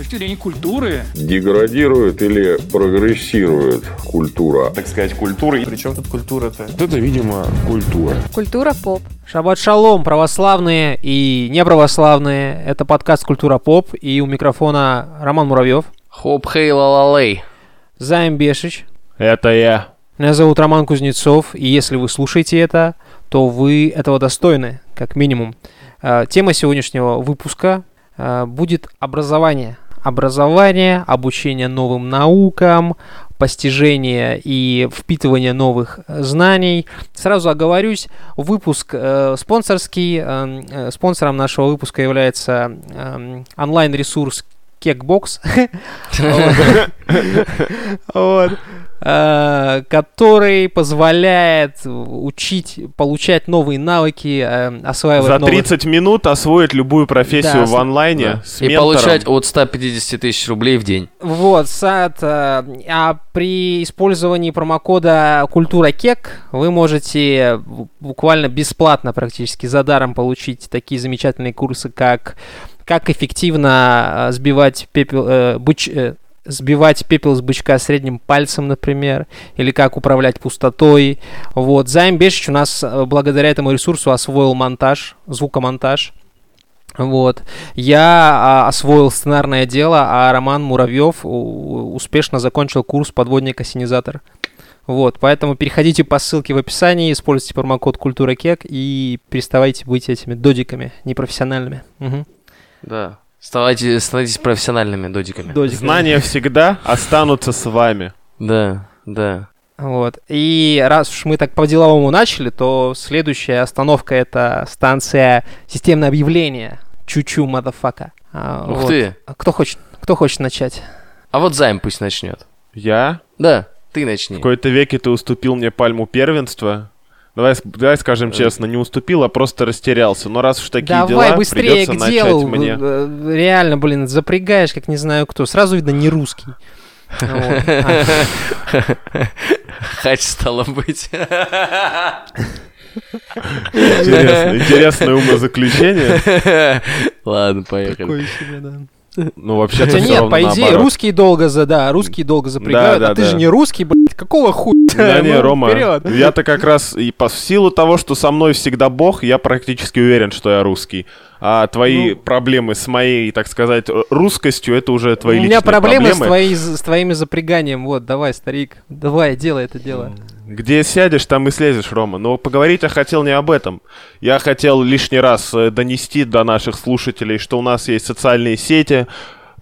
точки зрения культуры. Деградирует или прогрессирует культура? Так сказать, культура. Причем тут культура-то? Это, видимо, культура. Культура поп. Шаббат шалом, православные и неправославные. Это подкаст «Культура поп» и у микрофона Роман Муравьев. Хоп хей ла Займ Бешич. Это я. Меня зовут Роман Кузнецов, и если вы слушаете это, то вы этого достойны, как минимум. Э, Тема сегодняшнего выпуска э, будет образование. Образование, обучение новым наукам, постижение и впитывание новых э, знаний. Сразу оговорюсь, выпуск э, спонсорский. Э, э, спонсором нашего выпуска является э, онлайн-ресурс Кекбокс. Э, который позволяет учить, получать новые навыки, э, осваивать За новые- 30 минут освоить любую профессию Да, в онлайне Да. с И ментором. получать от 150 тысяч рублей в день. Вот, сад, э, а при использовании промокода Культура Кек вы можете бу- буквально бесплатно практически за даром получить такие замечательные курсы, как как эффективно сбивать пепел, э, э, сбивать пепел с бычка средним пальцем, например, или как управлять пустотой. Вот, Займ Бешич у нас э, благодаря этому ресурсу освоил монтаж, звукомонтаж. Вот. Я а, освоил сценарное дело, а Роман Муравьев успешно закончил курс подводник-осенизатор. Вот, поэтому переходите по ссылке в описании, используйте промокод Культура Кек и переставайте быть этими додиками непрофессиональными. Мгм. Да. Ставайте, становитесь профессиональными додиками. Додиками. Знания всегда останутся с вами. Да, да. Вот. И раз уж мы так по-деловому начали, то следующая остановка это станция системное объявление. Чучу, мадафака. А, Ух вот. ты. А Кто хочет, кто хочет начать? А вот займ пусть начнет. Я? Да, ты В начни. какой-то веке ты уступил мне пальму первенства. Давай, давай скажем честно, не уступил, а просто растерялся. Но раз уж такие Давай дела, быстрее придется к делу. начать мне. Э, Реально, блин, запрягаешь, как не знаю кто. Сразу видно не русский. Хач стало быть. Интересно, интересное умозаключение. Ладно, поехали. такой себе, да. Ну, вообще-то Хотя нет, по идее, наоборот. русские долго за, да, русские долго запрягают, Да, да, а ты да. же не русский, блядь, какого хуя? Да не, Ну, Рома, вперед. я-то как раз и по в силу того, что со мной всегда Бог, я практически уверен, что я русский. А твои Ну. проблемы с моей, так сказать, русскостью, это уже твои У меня личные проблемы с, твоей, с твоими запряганием. Вот, давай, старик, давай, делай это дело. Где сядешь, там и слезешь, Рома. Но поговорить я хотел не об этом. Я хотел лишний раз э, донести до наших слушателей, что у нас есть социальные сети,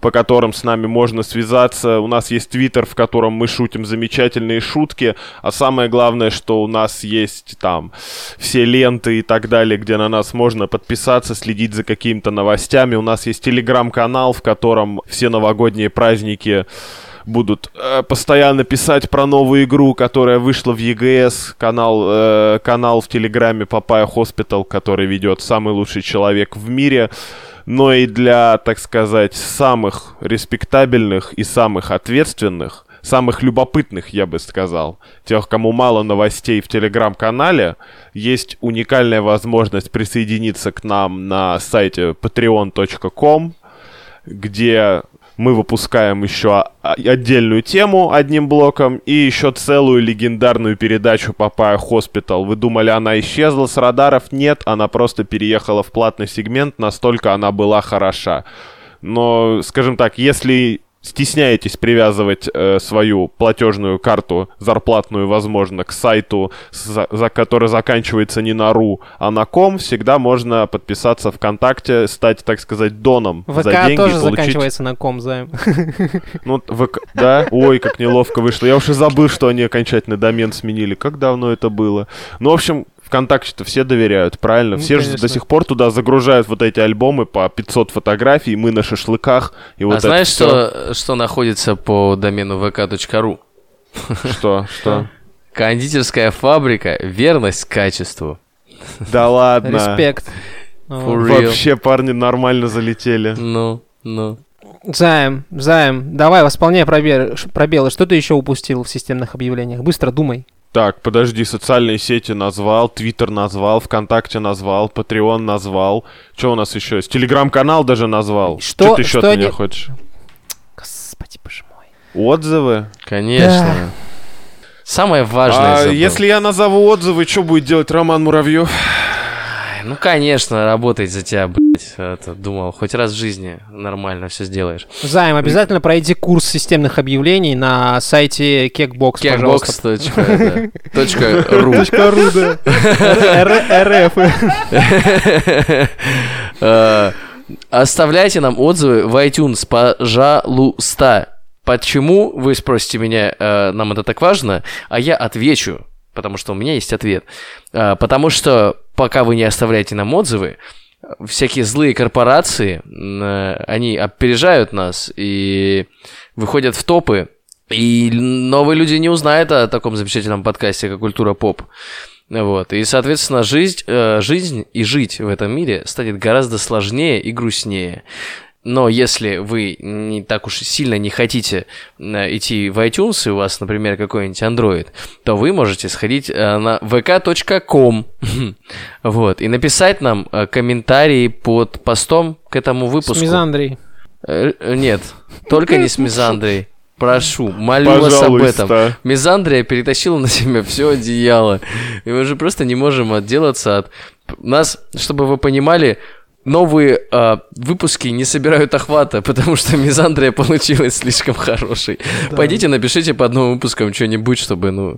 по которым с нами можно связаться. У нас есть твиттер, в котором мы шутим замечательные шутки. А самое главное, что у нас есть там все ленты и так далее, где на нас можно подписаться, следить за какими-то новостями. У нас есть телеграм-канал, в котором все новогодние праздники будут э, постоянно писать про новую игру, которая вышла в EGS, канал, э, канал в Телеграме Папайя Hospital, который ведет самый лучший человек в мире, но и для, так сказать, самых респектабельных и самых ответственных, самых любопытных, я бы сказал, тех, кому мало новостей в Телеграм-канале, есть уникальная возможность присоединиться к нам на сайте patreon.com, где мы выпускаем еще отдельную тему одним блоком и еще целую легендарную передачу Папайя Hospital. Вы думали, она исчезла с радаров? Нет, она просто переехала в платный сегмент, настолько она была хороша. Но, скажем так, если стесняетесь привязывать э, свою платежную карту зарплатную, возможно, к сайту, за, за- который заканчивается не на ru, а на com, всегда можно подписаться ВКонтакте, стать, так сказать, доном за ВК деньги, тоже получить заканчивается на com, займ. ну, ВК... Да? Ой, как неловко вышло. Я уже забыл, что они окончательно домен сменили. Как давно это было? Ну, в общем, ВКонтакте-то все доверяют, правильно? Ну, все же конечно. до сих пор туда загружают вот эти альбомы по 500 фотографий, мы на шашлыках. И вот а знаешь, что, что находится по домену vk.ru? Что? Что? Кондитерская фабрика «Верность качеству». Да ладно. Респект. Real. Вообще парни нормально залетели. Ну, ну. Займ, займ, давай, восполняй пробелы. Что ты еще упустил в системных объявлениях? Быстро думай. Так, подожди, социальные сети назвал, Твиттер назвал, ВКонтакте назвал, Патреон назвал. Что у нас еще есть? Телеграм-канал даже назвал. Что- ты еще что от меня не- хочешь? Отзывы. Конечно. Самое важное. А забыл. если я назову отзывы, что будет делать Роман Муравьев? Ну, конечно, работает за тебя, блядь. Это, думал, хоть раз в жизни нормально все сделаешь. Займ, обязательно пройди курс системных объявлений на сайте Кекбокс. Kekbox.ru Ру, да. РФ. Э, Оставляйте нам отзывы в iTunes, пожалуйста. Почему, вы спросите меня, э, нам это так важно, а я отвечу, потому что у меня есть ответ. Э, Потому что пока вы не оставляете нам отзывы, всякие злые корпорации, э, они опережают нас и выходят в топы, и новые люди не узнают о таком замечательном подкасте, как «Культура поп». Вот. И, соответственно, жизнь, э, жизнь и жить в этом мире станет гораздо сложнее и грустнее. Но если вы не так уж сильно не хотите э, идти в iTunes, и у вас, например, какой-нибудь Android, то вы можете сходить э, на vk.com вот, и написать нам э, комментарии под постом к этому С выпуску. мизандрой. Э, э, Нет, только не с Мизандрой. Прошу, молю вас об этом. Пожалуйста. Мизандрия перетащила на себя все одеяло. И мы уже просто не можем отделаться от... Нас, чтобы вы понимали, новые а, выпуски не собирают охвата, потому что мизандрия получилась слишком хорошей. Пойдите, напишите под новым выпуском что-нибудь, чтобы, ну,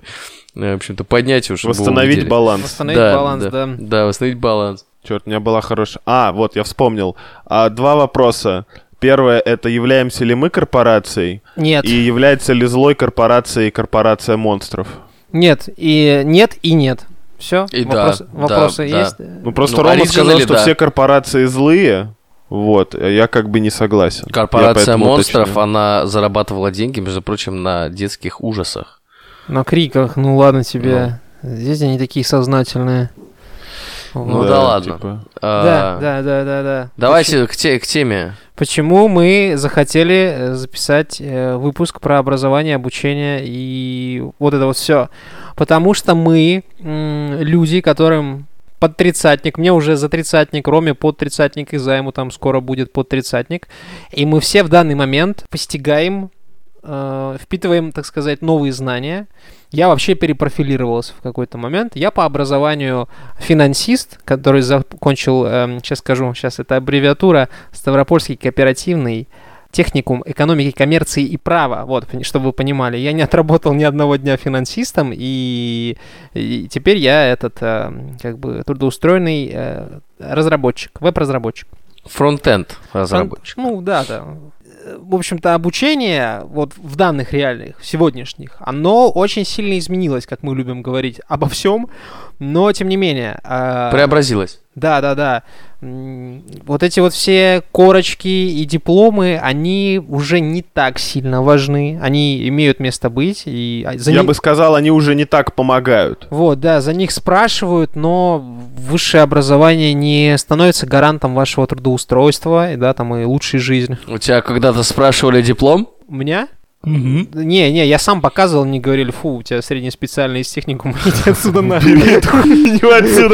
э, в общем-то, поднять уж. чтобы вы Восстановить баланс. Восстановить баланс, да. Да, восстановить баланс. Черт, у меня была хорошая... А, вот, я вспомнил. А, два вопроса. Первое, это являемся ли мы корпорацией? Нет, И является ли злой корпорацией корпорация монстров? нет, и нет, и нет. Все? И да, да, вопросы да. есть? Ну, просто Ну, Рома сказал, что да. все корпорации злые. Вот, а я как бы не согласен. Корпорация монстров, уточню. она зарабатывала деньги, между прочим, на детских ужасах. На криках, ну ладно тебе. Здесь они такие сознательные. Ну да ладно. типа. Да, А, да, да, да, да. Давайте к, те- к теме. Почему мы захотели э, записать э, выпуск про образование, обучение и вот это вот все? Потому что мы люди, которым под тридцатник, мне уже за тридцатник, Роме под тридцатник, и займу там скоро будет под тридцатник. И мы все в данный момент постигаем, э, впитываем, так сказать, новые знания. Я вообще перепрофилировался в какой-то момент. Я по образованию финансист, который закончил, эм, сейчас скажу, сейчас это аббревиатура, Ставропольский кооперативный техникум экономики, коммерции и права. Вот, чтобы вы понимали, я не отработал ни одного дня финансистом, и, и теперь я этот, э, как бы, трудоустроенный э, разработчик, веб-разработчик. Фронтенд разработчик. Ну, да, да. В общем-то, обучение вот в данных реальных, сегодняшних, оно очень сильно изменилось, как мы любим говорить обо всем, но тем не менее. а, Преобразилась. да, да, да. Вот эти вот все корочки и дипломы, они уже не так сильно важны. Они имеют место быть. И а, за Я ни- бы сказал, они уже не так помогают. Вот, да, за них спрашивают, но высшее образование не становится гарантом вашего трудоустройства и, да, там, и лучшей жизни. У тебя когда-то спрашивали диплом? У меня? Не, не, я сам показывал, мне говорили, фу, у тебя среднеспециальный из техникума, иди отсюда. Не.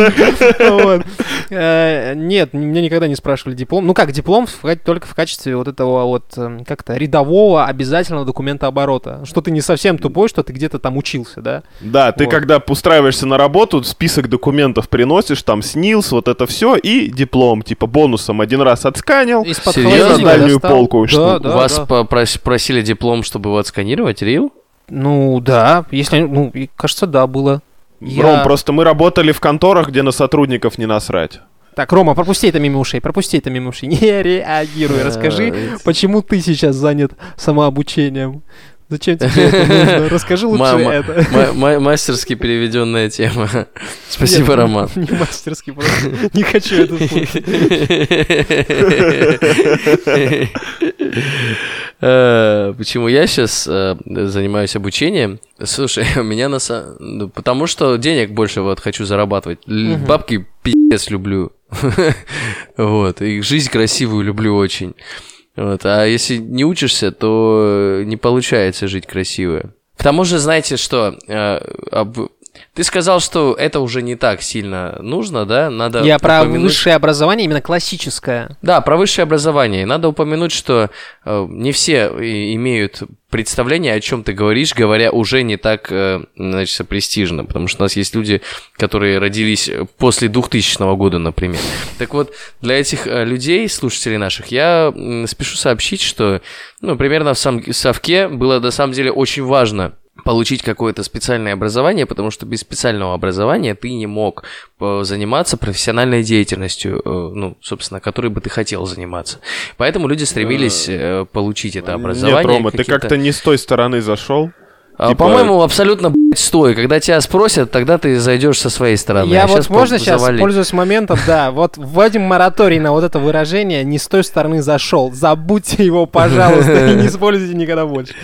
Вот. Э, Нет, меня никогда не спрашивали диплом. Ну как, диплом только в качестве вот этого вот эм, как-то рядового обязательного документа оборота. Что ты не совсем тупой, что ты где-то там учился, да? Да, ты когда устраиваешься на работу, список документов приносишь, там СНИЛС, вот это все, и диплом, типа бонусом один раз отсканил. На дальнюю полку, что- да, Вас просили диплом, чтобы его отсканировать, Рил? Ну да, если, ну, кажется, да, было. Я- Ром, просто мы работали в конторах, где на сотрудников не насрать. Так, Рома, пропусти это мимо ушей, пропусти это мимо ушей. Не реагируй, расскажи, Э, почему ты сейчас занят самообучением. Зачем тебе это нужно? Расскажи лучше Мама, это. ма- ма- мастерски переведенная тема. Спасибо, Нет, Роман. Не мастерски, просто не хочу это слушать. Э, Почему я сейчас занимаюсь обучением? Слушай, у меня на самом... ну, Потому что денег больше вот хочу зарабатывать. Бабки пиздец люблю. Вот. И жизнь красивую люблю очень. Вот. А если не учишься, то не получается жить красиво. К тому же, знаете что, э, об- Ты сказал, что это уже не так сильно нужно, да? Надо Я про упомянуть- высшее образование, именно классическое. Да, про высшее образование. Надо упомянуть, что э, не все и- имеют представление, о чем ты говоришь, говоря уже не так, э, значит, престижно. Потому что у нас есть люди, которые родились после 2000 года, например. Так вот, для этих э, людей, слушателей наших, я спешу сообщить, что, ну, примерно в сам- совке было на самом деле очень важно получить какое-то специальное образование, потому что без специального образования ты не мог э, заниматься профессиональной деятельностью, э, ну, собственно, которой бы ты хотел заниматься. Поэтому люди стремились э, получить это образование. Нет, Рома, ты как-то не с той стороны зашел. А, типа- По-моему, абсолютно блядь, стой. Когда тебя спросят, тогда ты зайдешь со своей стороны. Я А вот щас можно сейчас, завали. пользуясь моментом, да, вот вводим мораторий на вот это выражение «не с той стороны зашел». Забудьте его, пожалуйста, и не используйте никогда больше.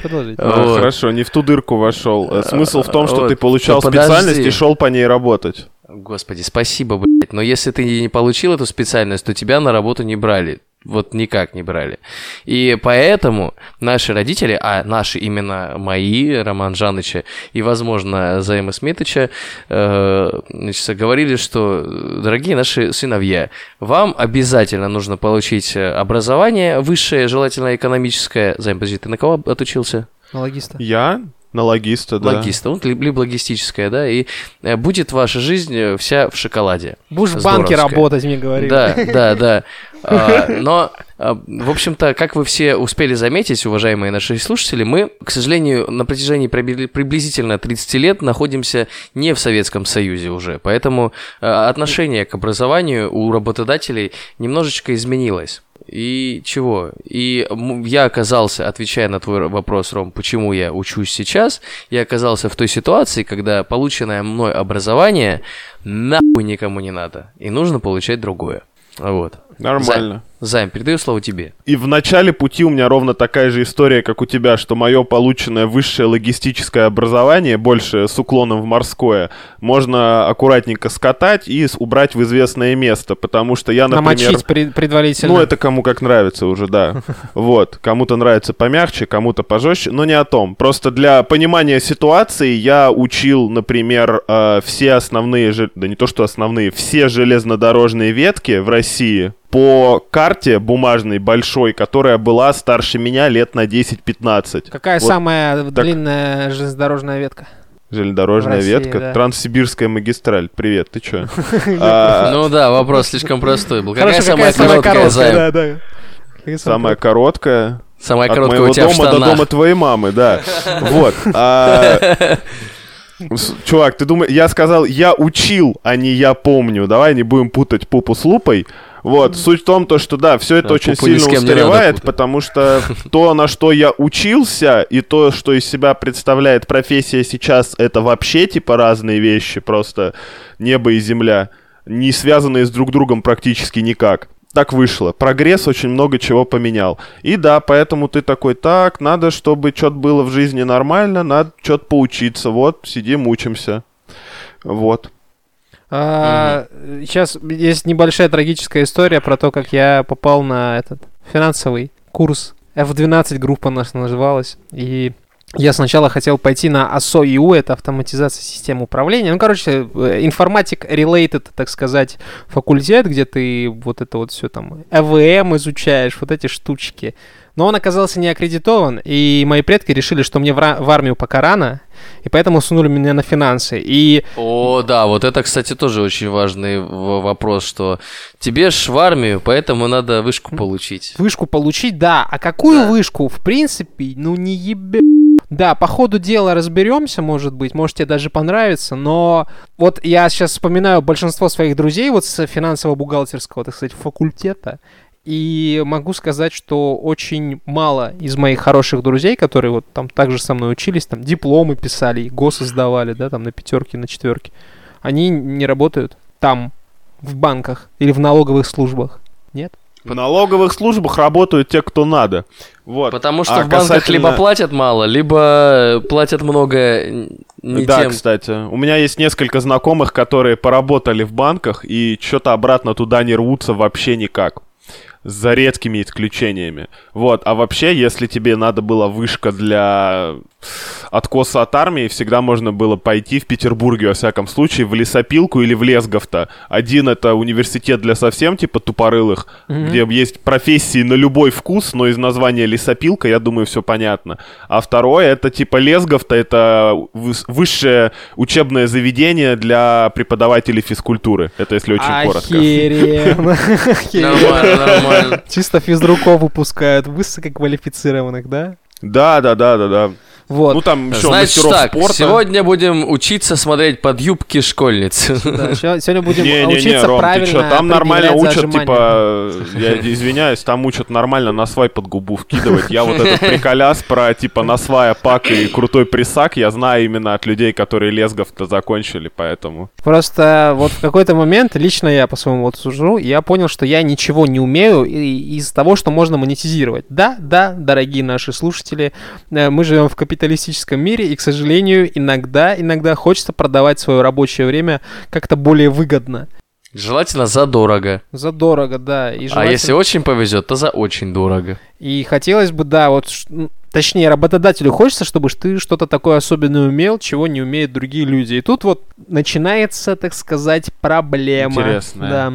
Продолжите. А, Вот. Хорошо, не в ту дырку вошел. Э, Смысл в том, что вот. ты получал Да подожди. специальность и шел по ней работать. Господи, спасибо, блядь. Но если ты не получил эту специальность, то тебя на работу не брали. Вот никак не брали. И поэтому наши родители, а наши именно мои, Роман Жаныча и, возможно, Заима Смитыча, э, значит, говорили, что, дорогие наши сыновья, вам обязательно нужно получить образование высшее, желательно экономическое. Займ, подожди, ты на кого отучился? На логиста. Я на логиста, да. Логиста, вот, либо логистическое, да, и э, будет ваша жизнь э, вся в шоколаде. Будешь в банке работать, мне говорили. Да, да, да. А, Но, а, в общем-то, как вы все успели заметить, уважаемые наши слушатели, мы, к сожалению, на протяжении прибли- приблизительно 30 лет находимся не в Советском Союзе уже. Поэтому а, отношение к образованию у работодателей немножечко изменилось. И чего? И я оказался, отвечая на твой вопрос, Ром, почему я учусь сейчас, я оказался в той ситуации, когда полученное мной образование нахуй никому не надо, и нужно получать другое. Вот. Нормально. Займ, передаю слово тебе. И в начале пути у меня ровно такая же история, как у тебя, что мое полученное высшее логистическое образование, больше с уклоном в морское, можно аккуратненько скатать и убрать в известное место, потому что я, например... Намочить пред- предварительно. Ну, это кому как нравится уже, да. Вот. Кому-то нравится помягче, кому-то пожестче, но не о том. Просто для понимания ситуации я учил, например, э, все основные, же- да не то что основные, все железнодорожные ветки в России по карте бумажной большой, которая была старше меня лет на 10-15. Какая Вот самая так. длинная железнодорожная ветка? Железнодорожная России, ветка. да. Транссибирская магистраль. Привет, ты чё? А, Ну да, вопрос слишком простой был. Какая самая короткая, Займ? Самая короткая. Самая От короткая моего у тебя в дома до дома твоей мамы, да. Вот. А, Чувак, ты думаешь, я сказал, я учил, а не я помню. Давай не будем путать пупу с лупой. Вот, суть в том, то, что да, все это Да, очень сильно устаревает, потому что то, на что я учился, и то, что из себя представляет профессия сейчас, это вообще типа разные вещи, просто небо и земля, не связанные с друг другом практически никак. Так вышло. Прогресс очень много чего поменял. И да, поэтому ты такой, так, надо, чтобы что-то было в жизни нормально, надо что-то поучиться. Вот, сидим, учимся. Вот. Сейчас есть небольшая трагическая история про то, как я попал на этот финансовый курс. F12 группа наша называлась. И я сначала хотел пойти на АСО-ИУ, это автоматизация систем управления. Ну, короче, э, информатик related, так сказать, факультет, где ты вот это вот все там, ЭВМ изучаешь, вот эти штучки. Но он оказался не аккредитован, и мои предки решили, что мне в, в армию пока рано, и поэтому сунули меня на финансы. И О, да, вот это, кстати, тоже очень важный вопрос, что тебе ж в армию, поэтому надо вышку получить. Вышку получить, да. А какую вышку, в принципе, ну не ебе... Да, по ходу дела разберемся, может быть, может тебе даже понравится, но вот я сейчас вспоминаю большинство своих друзей вот с финансово-бухгалтерского, так сказать, факультета, и могу сказать, что очень мало из моих хороших друзей, которые вот там также со мной учились, там дипломы писали, и госы сдавали, да, там на пятерки, на четверки, они не работают там, в банках или в налоговых службах. Нет? В налоговых службах работают те, кто надо. Вот. Потому что А в банках касательно- либо платят мало, либо платят много н- не да, тем. кстати. У меня есть несколько знакомых, которые поработали в банках и что-то обратно туда не рвутся вообще никак. За редкими исключениями. Вот, а вообще, если тебе надо было вышка для откоса от армии, всегда можно было пойти в Петербурге, во всяком случае, в лесопилку или в Лесговто. Один это университет для совсем, типа, тупорылых, Мгм. где есть профессии на любой вкус, но из названия лесопилка, я думаю, все понятно. А второе, это типа Лесговто, это выс- высшее учебное заведение для преподавателей физкультуры. Это если очень коротко. Охеренно. Нормально. Чисто физруков выпускают, высококвалифицированных, да? Да, да, да, да, да. Вот. Ну там еще Значит мастеров так, спорта. сегодня будем учиться смотреть под юбки школьниц. Да, сегодня будем Не-не-не, учиться Ром, ты правильно чё, там нормально учат, типа, я извиняюсь, там учат нормально на свай под губу вкидывать. Я вот этот приколяс про, типа, на свая пак и крутой присак, я знаю именно от людей, которые лесгов-то закончили, поэтому... Просто вот в какой-то момент, лично я по своему вот сужу, я понял, что я ничего не умею и- из того, что можно монетизировать. Да, да, дорогие наши слушатели, э, мы живем в капиталистическом мире, и, к сожалению, иногда, иногда хочется продавать свое рабочее время как-то более выгодно. Желательно задорого. Задорого, да. И А желательно- если очень повезет, то за очень дорого. И хотелось бы, да, вот, точнее, работодателю хочется, чтобы ты что-то такое особенное умел, чего не умеют другие люди. И тут вот начинается, так сказать, проблема. Интересная. Да.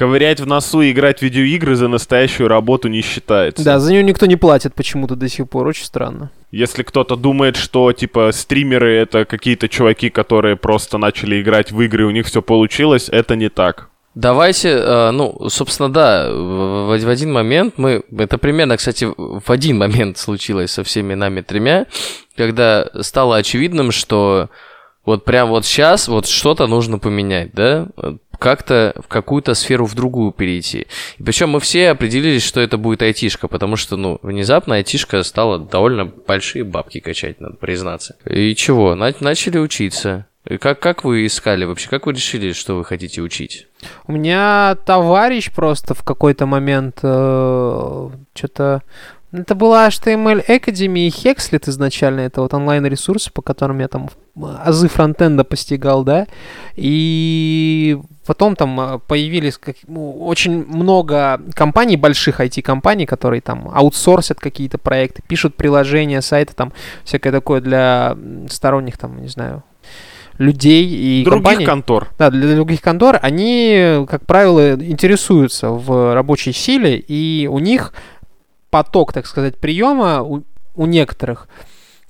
Ковырять в носу и играть в видеоигры за настоящую работу не считается. Да, за нее никто не платит почему-то до сих пор, очень странно. Если кто-то думает, что, типа, стримеры — это какие-то чуваки, которые просто начали играть в игры, и у них все получилось, это не так. Давайте, э, ну, собственно, да, в, один момент мы... Это примерно, кстати, в один момент случилось со всеми нами тремя, когда стало очевидным, что вот прям вот сейчас вот что-то нужно поменять, да? Как-то в какую-то сферу в другую перейти. И причем мы все определились, что это будет айтишка, потому что, ну, внезапно айтишка стала довольно большие бабки качать, надо признаться. И чего? На- начали учиться. Как, как вы искали вообще? Как вы решили, что вы хотите учить? У меня товарищ просто в какой-то момент что-то... Это была HTML Academy и Hexlet изначально, это вот онлайн-ресурсы, по которым я там азы фронтенда постигал, да, и потом там э, появились как- ну, очень много компаний, больших IT-компаний, которые там аутсорсят какие-то проекты, пишут приложения, сайты, там всякое такое для сторонних, там, не знаю, людей и Других компаний. контор. Да, для других контор они, как правило, интересуются в рабочей силе, и у них поток, так сказать, приема у, у некоторых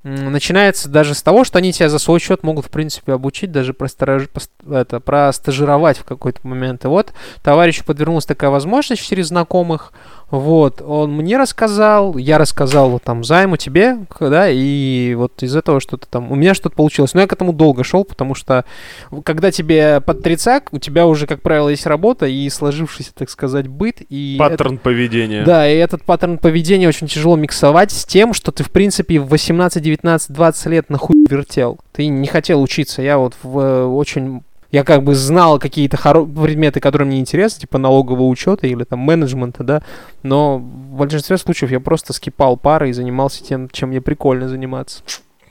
начинается даже с того, что они тебя за свой счет могут, в принципе, обучить, даже пос- это, простажировать в какой-то момент. И вот товарищу подвернулась такая возможность через знакомых. Вот, он мне рассказал, я рассказал там займу тебе, да, и вот из этого что-то там, у меня что-то получилось. Но я к этому долго шел, потому что когда тебе под тридцак, у тебя уже, как правило, есть работа и сложившийся, так сказать, быт. И Паттерн поведения. да, и этот паттерн поведения очень тяжело миксовать с тем, что ты, в принципе, в 18, 19, 20 лет нахуй вертел. Ты не хотел учиться. Я вот в э, очень... Я как бы знал какие-то хоро- предметы, которые мне интересны, типа налогового учета или там менеджмента, да, но в большинстве случаев я просто скипал пары и занимался тем, чем мне прикольно заниматься.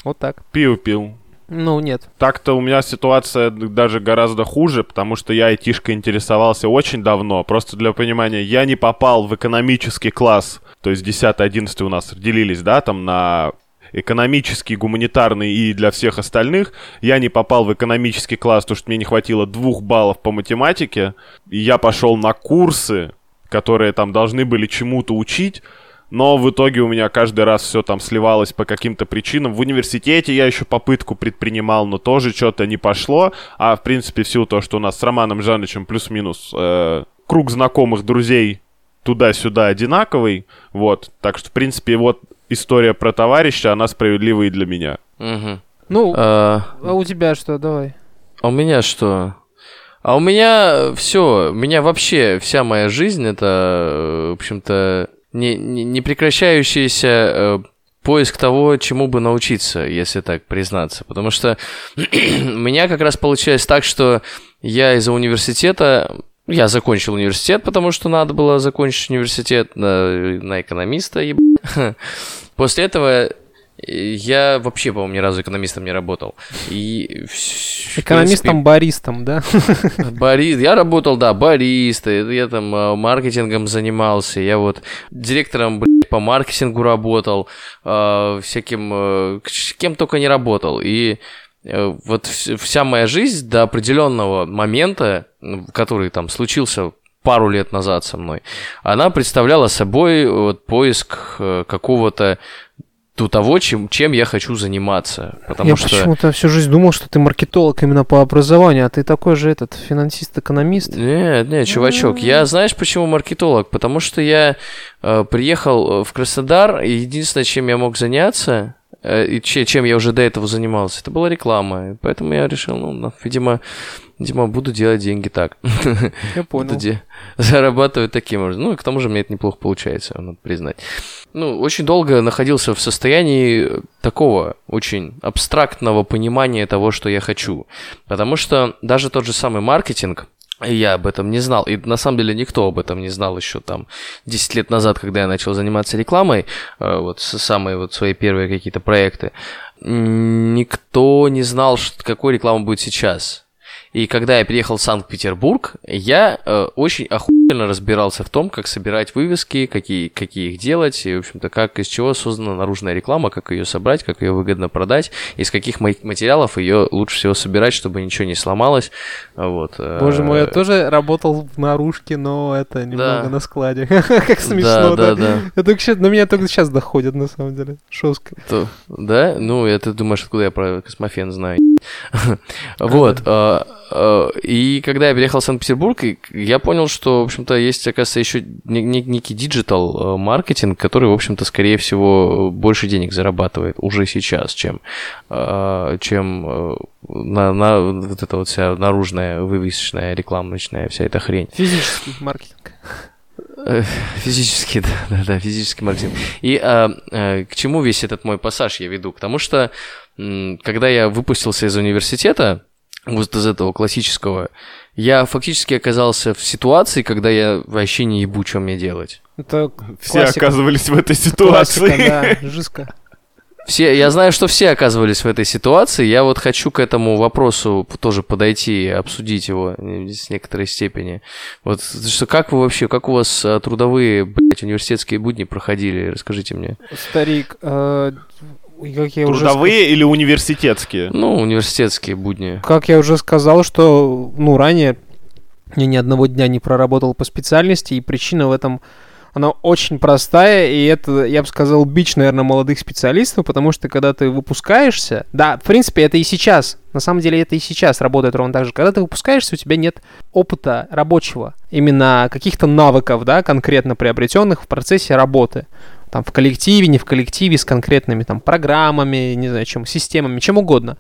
Вот так. Пил, пил. Ну, нет. Так-то у меня ситуация даже гораздо хуже, потому что я айтишкой интересовался очень давно. Просто для понимания, я не попал в экономический класс, то есть 10-11 у нас делились, да, там на экономический, гуманитарный и для всех остальных. Я не попал в экономический класс, потому что мне не хватило двух баллов по математике. И я пошел на курсы, которые там должны были чему-то учить. Но в итоге у меня каждый раз все там сливалось по каким-то причинам. В университете я еще попытку предпринимал, но тоже что-то не пошло. А в принципе, в силу того, что у нас с Романом Жанычем плюс-минус э, круг знакомых, друзей туда-сюда одинаковый. Вот. Так что, в принципе, вот история про товарища, она справедлива и для меня. Мгм. Ну, А, а у тебя что? Давай. А у меня что? А у меня все, у меня вообще вся моя жизнь это, э, в общем-то, не, не, не прекращающийся э, поиск того, чему бы научиться, если так признаться. Потому что у меня как раз получилось так, что я из-за университета я закончил университет, потому что надо было закончить университет на, на экономиста. еб- После этого Я вообще, по-моему, ни разу экономистом не работал. И в Экономистом-баристом, да? принципе, Барист, я работал, да, бариста, я там э, маркетингом занимался, я вот директором, блядь, по маркетингу работал, э, всяким, э, кем только не работал. И э, вот вс- вся моя жизнь до определенного момента, который там случился пару лет назад со мной, она представляла собой вот поиск э, какого-то ту- того, чем, чем я хочу заниматься. Потому Я что... почему-то всю жизнь думал, что ты маркетолог именно по образованию, а ты такой же этот финансист-экономист. Нет, нет, чувачок, я знаешь, почему маркетолог? Потому что я э, приехал в Краснодар, и единственное, чем я мог заняться, э, и че- чем я уже до этого занимался, это была реклама. И поэтому я решил, ну, видимо, видимо, буду делать деньги так. Я Буду понял. де- зарабатывать таким образом. Ну, и к тому же мне это неплохо получается, надо признать. Ну, очень долго находился в состоянии такого очень абстрактного понимания того, что я хочу. Потому что даже тот же самый маркетинг, я об этом не знал. И на самом деле никто об этом не знал еще там 10 лет назад, когда я начал заниматься рекламой, э, вот самые вот свои первые какие-то проекты. Никто не знал, какой реклама будет сейчас. И когда я переехал в Санкт-Петербург, я э, очень охуенно разбирался в том, как собирать вывески, какие, какие их делать, и, в общем-то, как из чего создана наружная реклама, как ее собрать, как ее выгодно продать, из каких ма- материалов ее лучше всего собирать, чтобы ничего не сломалось. Вот. э, Боже мой, я тоже работал в наружке, но это немного Да. на складе. Как смешно, да, да? да. Это щас- до меня только сейчас доходит, на самом деле. То- да? Ну, ты думаешь, откуда я про космофен знаю? Вот. Э, И когда я переехал в Санкт-Петербург, я понял, что, в общем-то, есть, оказывается, еще не- не- некий digital э, который, в общем-то, скорее всего, больше денег зарабатывает уже сейчас, чем, э, чем на, на вот эта вот вся наружная, вывесочная, рекламочная вся эта хрень. Физический маркетинг. Э, Физически, да, да, да, физический маркетинг. И а, к чему весь этот мой пассаж я веду? К тому, что когда я выпустился из университета, вот из этого классического, я фактически оказался в ситуации, когда я вообще не ебу, что мне делать. Это Все классика. оказывались в этой Классика, ситуации. да, жестко. Все, я знаю, что все оказывались в этой ситуации. Я вот хочу к этому вопросу тоже подойти и обсудить его э, с некоторой степени. Вот что, как вы вообще, как у вас э, трудовые, блядь, университетские будни проходили? Расскажите мне. Старик, э, как я уже Трудовые или университетские? Ну, университетские будни. Как я уже сказал, что, ну, ранее я ни одного дня не проработал по специальности, и причина в этом, она очень простая, и это, я бы сказал, бич, наверное, молодых специалистов, потому что когда ты выпускаешься, да, в принципе, это и сейчас, на самом деле это и сейчас работает ровно так же, когда ты выпускаешься, у тебя нет опыта рабочего, именно каких-то навыков, да, конкретно приобретенных в процессе работы там в коллективе, не в коллективе, с конкретными там программами, не знаю, чем, системами, чем угодно.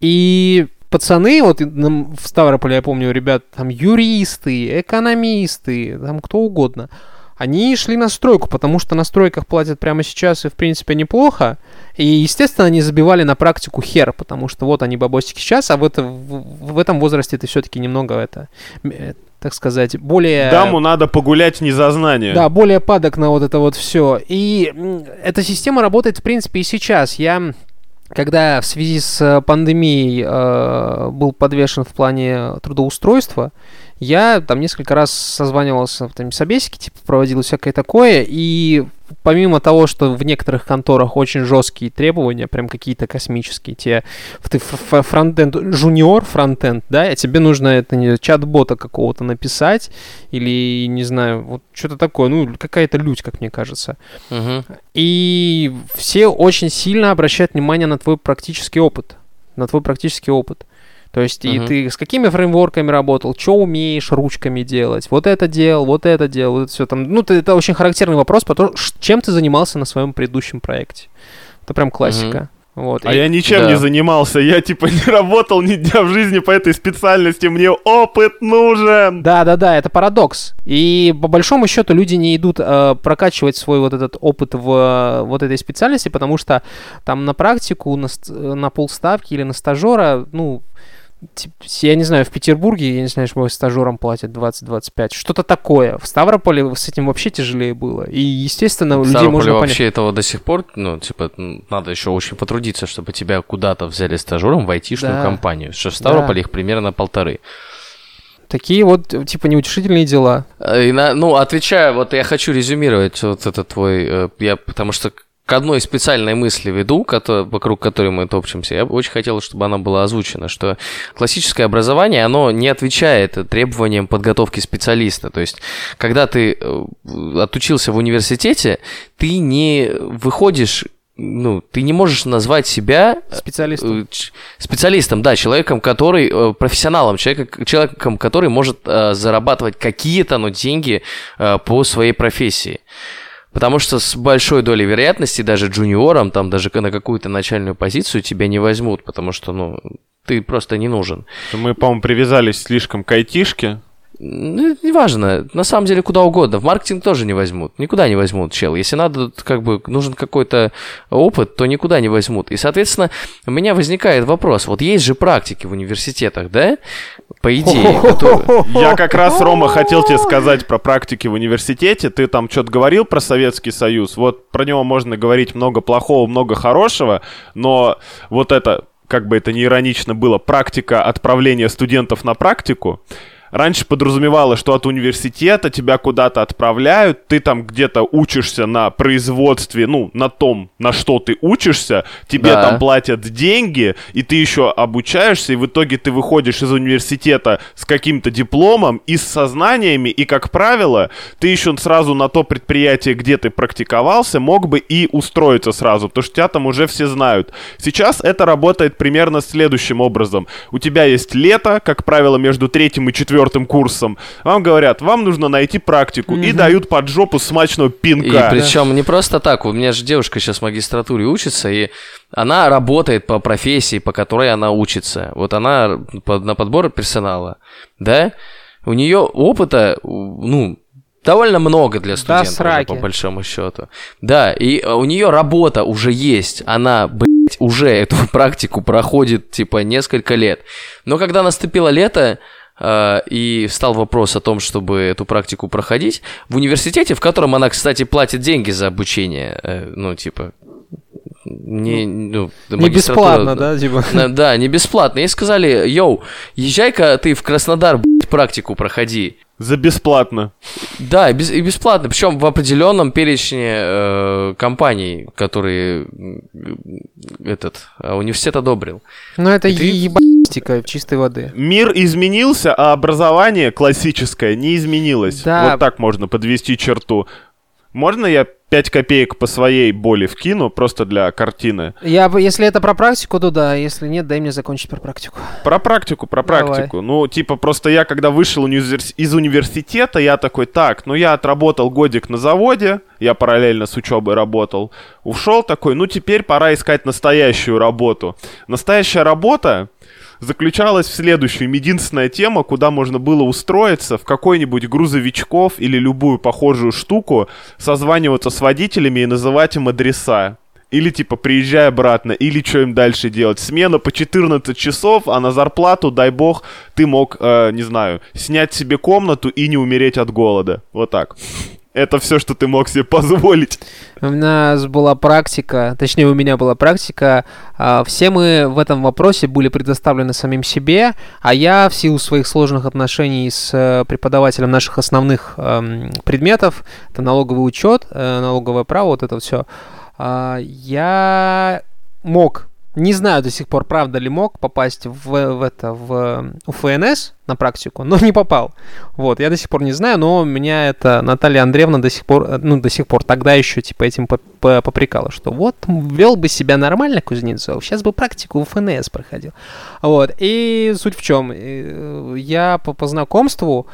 И пацаны, вот в Ставрополе, я помню, ребят, там юристы, экономисты, там кто угодно, они шли на стройку, потому что на стройках платят прямо сейчас и, в принципе, неплохо. И, естественно, они забивали на практику хер, потому что вот они бабосики сейчас, а в, это, в, в этом возрасте ты все-таки немного это, так сказать, более... Даму надо погулять не за знание. Да, более падок на вот это вот все. И эта система работает, в принципе, и сейчас. Я, когда в связи с э, пандемией э, был подвешен в плане трудоустройства, я там несколько раз созванивался в там, собесики, типа, проводил всякое такое, и помимо того, что в некоторых конторах очень жесткие требования, прям какие-то космические, те, ты фронтенд, жуниор фронтенд, да, и тебе нужно это не чат-бота какого-то написать, или, не знаю, вот что-то такое, ну, какая-то лють, как мне кажется. Мгм. И все очень сильно обращают внимание на твой практический опыт. На твой практический опыт. То есть, и Мгм. ты с какими фреймворками работал, что умеешь ручками делать, вот это делал, вот это делал, вот это все там. Ну, ты- это очень характерный вопрос, потому ш- чем ты занимался на своем предыдущем проекте. Это прям классика. Вот. А И- я ничем Да. не занимался, я типа не работал ни дня в жизни по этой специальности, мне опыт нужен. Да, да, да, это парадокс. И по большому счету люди не идут э, прокачивать свой вот этот опыт в э, вот этой специальности, потому что там на практику, на, ст- на полставки или на стажера, ну, я не знаю, в Петербурге, я не знаю, что стажерам платят 20-25. Что-то такое. В Ставрополе с этим вообще тяжелее было. И, естественно, В людей можно понять. вообще этого до сих пор, ну, типа, надо еще очень потрудиться, чтобы тебя куда-то взяли стажером в айтишную Да. компанию. Что в Ставрополе их примерно полторы. Такие вот, типа, неутешительные дела. Э, И на- ну, отвечая, вот я хочу резюмировать вот это твой, э, я, потому что к одной специальной мысли веду, кото- вокруг которой мы топчемся, я бы очень хотел, чтобы она была озвучена, что классическое образование, оно не отвечает требованиям подготовки специалиста. То есть, когда ты э, отучился в университете, ты не выходишь ну, ты не можешь назвать себя э, ч- специалистом, да, человеком, который э, профессионалом, человеком, человеком, который может э, зарабатывать какие-то, но деньги э, по своей профессии. Потому что с большой долей вероятности даже джуниором, там даже на какую-то начальную позицию тебя не возьмут, потому что, ну, ты просто не нужен. Мы, по-моему, привязались слишком к айтишке. Ну, неважно, на самом деле куда угодно. В маркетинг тоже не возьмут, никуда не возьмут, чел. Если надо, как бы, нужен какой-то опыт, то никуда не возьмут. И, соответственно, у меня возникает вопрос. Вот есть же практики в университетах, да? По идее, которые... Я как раз, Рома, хотел тебе сказать про практики в университете. Ты там что-то говорил про Советский Союз. Вот про него можно говорить много плохого, много хорошего, но вот это, как бы это ни иронично было, практика отправления студентов на практику, раньше подразумевало, что от университета тебя куда-то отправляют, ты там где-то учишься на производстве, ну, на том, на что ты учишься, тебе Да. там платят деньги, и ты еще обучаешься, и в итоге ты выходишь из университета с каким-то дипломом и с сознаниями, и, как правило, ты еще сразу на то предприятие, где ты практиковался, мог бы и устроиться сразу, потому что тебя там уже все знают. Сейчас это работает примерно следующим образом. У тебя есть лето, как правило, между третьим и четвертым курсом. Вам говорят, вам нужно найти практику, и дают под жопу смачного И пинка. причем не просто так. У меня же девушка сейчас в магистратуре учится, и она работает по профессии, по которой она учится. Вот она под- на подбор персонала, да? У нее опыта, ну, довольно много для студента, уже, сраки. по большому счету. Да, и э, у нее работа уже есть. Она, блядь, уже эту практику проходит, типа, несколько лет. Но когда наступило лето, и встал вопрос о том, чтобы эту практику проходить, в университете, в котором она, кстати, платит деньги за обучение, э, ну, типа, не, ну, Не магистратура- бесплатно, да, типа? Да, Да, не бесплатно. Ей сказали, йоу, езжай-ка ты в Краснодар, блядь, практику проходи. За бесплатно. Да, и, без- и бесплатно, причем в определенном перечне э, компаний, которые этот э, университет одобрил. Ну, это И ты- ебастика чистой воды. Мир изменился, а образование классическое не изменилось. Да. Вот так можно подвести черту. Можно я 5 копеек по своей боли вкину, просто для картины? Я, бы- если это про практику, то да. Если нет, дай мне закончить про практику. Про практику, про Давай. практику. Ну, типа, просто я, когда вышел из университета, я такой, так, ну я отработал годик на заводе, я параллельно с учебой работал, ушел такой, ну теперь пора искать настоящую работу. Настоящая работа заключалась в следующем. Единственная тема, куда можно было устроиться, в какой-нибудь грузовичков или любую похожую штуку, созваниваться с водителями и называть им адреса. Или типа приезжай обратно, или что им дальше делать. Смена по 14 часов, а на зарплату, дай бог, ты мог, э, не знаю, снять себе комнату и не умереть от голода. Вот так. Это все, что ты мог себе позволить. У нас была практика, точнее, у меня была практика. а, Все мы в этом вопросе были предоставлены самим себе, а я в силу своих сложных отношений с э, преподавателем наших основных эм, предметов, это налоговый учет, э, налоговое право, вот это все, я мог, не знаю до сих пор, правда ли мог попасть в, в это, в УФНС на практику, но не попал. Вот, я до сих пор не знаю, но меня это Наталья Андреевна до сих пор, э, ну, до сих пор тогда еще, типа, этим по- по- попрекала, что вот, вел бы себя нормально Кузнецов, сейчас бы практику в ФНС проходил. Вот, и суть в чем, э, я по, по знакомству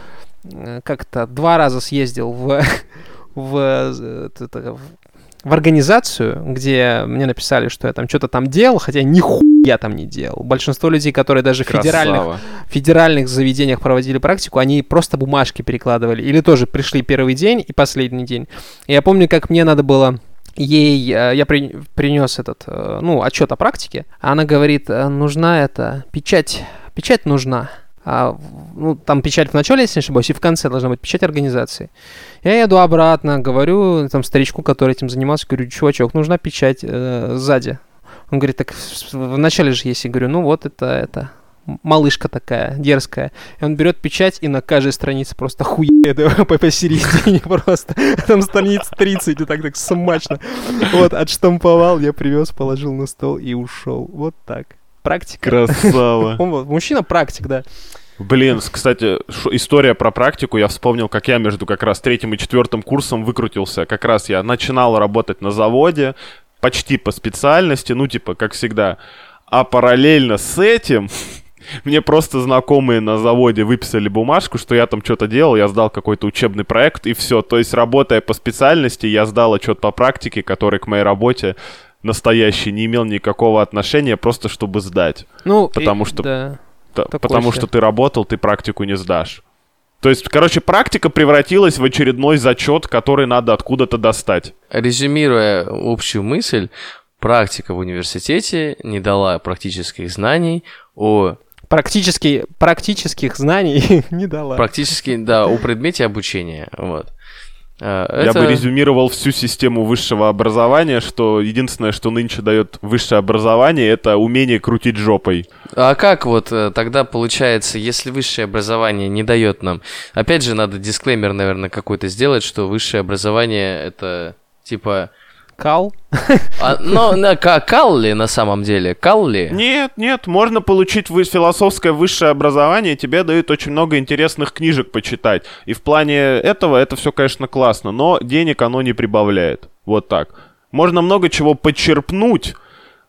э, как-то два раза съездил в, в, в в организацию, где мне написали, что я там что-то там делал, хотя нихуя там не делал. Большинство людей, которые даже в федеральных, федеральных заведениях проводили практику, они просто бумажки перекладывали. Или тоже пришли первый день и последний день. И я помню, как мне надо было ей, э, я принес этот, э, ну, отчет о практике, а она говорит, э, нужна это, печать Печать нужна. А, ну, там печать в начале, если не ошибаюсь, и в конце должна быть печать организации. Я еду обратно, говорю там старичку, который этим занимался, говорю, чувачок, нужна печать э, сзади. Он говорит, так в, начале же есть. Я говорю, ну вот это, это, малышка такая, дерзкая. И он берет печать и на каждой странице просто по посередине просто. Там страниц 30, и так так смачно. Вот, отштамповал, я привез, положил на стол и ушел. Вот так. Практика. Красава. Мужчина практик, да. Блин, кстати, история про практику. Я вспомнил, как я между как раз третьим и четвертым курсом выкрутился. Как раз я начинал работать на заводе, почти по специальности, ну, типа, как всегда. А параллельно с этим мне просто знакомые на заводе выписали бумажку, что я там что-то делал, я сдал какой-то учебный проект, и все. То есть, работая по специальности, я сдал отчет по практике, который к моей работе настоящий не имел никакого отношения, просто чтобы сдать. Ну, Потому и- что- Да. Та- потому себе. что ты работал, ты практику не сдашь. То есть, короче, практика превратилась в очередной зачет, который надо откуда-то достать. Резюмируя общую мысль, практика в университете не дала практических знаний о Практически, практических знаний не дала. практически, да, о предмете обучения. Вот. А, Я это- бы резюмировал всю систему высшего образования, что единственное, что нынче дает высшее образование, это умение крутить жопой. А как вот э, тогда получается, если высшее образование не дает нам... Опять же, надо дисклеймер, наверное, какой-то сделать, что высшее образование это типа... Кал. А, ну, на, ка- кал ли на самом деле? Кал ли? Нет, нет, можно получить вы- философское высшее образование, тебе дают очень много интересных книжек почитать. И в плане этого это все, конечно, классно, но денег оно не прибавляет. Вот так. Можно много чего подчерпнуть,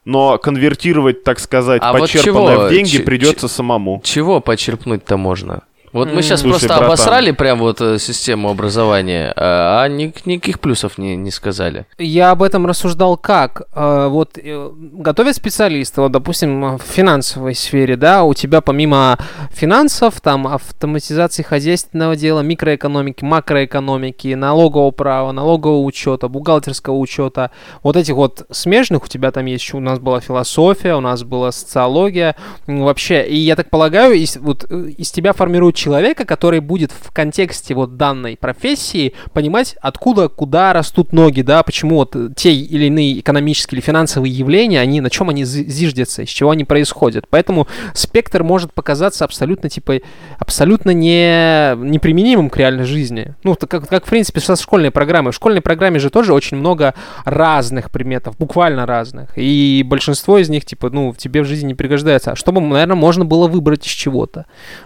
но конвертировать, так сказать, А вот подчерпанное чего? в деньги Ч- придется самому. Чего почерпнуть-то можно? Вот мы сейчас Слушай, просто братан. обосрали прям вот э, систему образования, а, а ни- никаких плюсов не, не сказали. Я об этом рассуждал как? Э, Вот э, готовят специалисты, вот, допустим, в финансовой сфере, да, у тебя помимо финансов, там, автоматизации хозяйственного дела, микроэкономики, макроэкономики, налогового права, налогового учета, бухгалтерского учета, вот этих вот смежных у тебя там есть, у нас была философия, у нас была социология, вообще, и я так полагаю, из, вот, из тебя формируют человека, который будет в контексте вот данной профессии понимать, откуда, куда растут ноги, да, почему вот те или иные экономические или финансовые явления, они, на чем они зи- зиждятся, из чего они происходят. Поэтому спектр может показаться абсолютно, типа, абсолютно не, неприменимым к реальной жизни. Ну, как, как, в принципе, со школьной программой. В школьной программе же тоже очень много разных предметов, буквально разных. И большинство из них, типа, ну, тебе в жизни не пригождается. А чтобы, наверное, можно было выбрать из чего-то.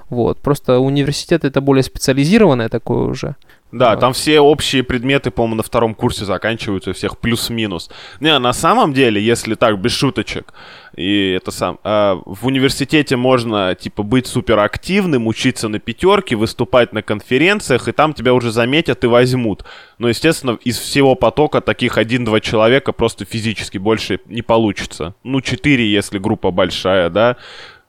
Вот. Просто университет это более специализированное такое уже. Да, Вот. там все общие предметы, по-моему, на втором курсе заканчиваются, у всех плюс-минус. Не, на самом деле, если так, без шуточек, и это сам, а, в университете можно, типа, быть суперактивным, учиться на пятерке, выступать на конференциях, и там тебя уже заметят и возьмут. Но, естественно, из всего потока таких один-два человека просто физически больше не получится. Ну, четыре, если группа большая, да.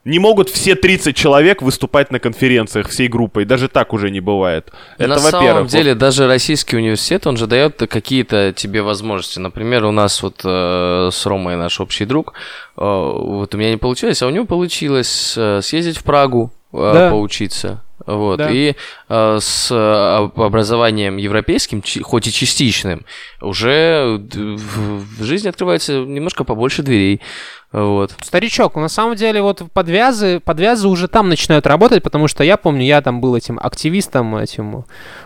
Не могут все 30 человек выступать на конференциях всей группой. Даже так уже не бывает. Это, На во-первых. самом деле, даже российский университет, он же дает какие-то тебе возможности. Например, у нас вот э, с Ромой наш общий друг, э, вот у меня не получилось, а у него получилось э, съездить в Прагу, э, Да. поучиться. Вот. Да. И с э, образованием европейским, хоть и частичным, уже в, жизни открывается немножко побольше дверей. Вот. Старичок, на самом деле вот подвязы, подвязы уже там начинают работать, потому что я помню, я там был этим активистом, этим,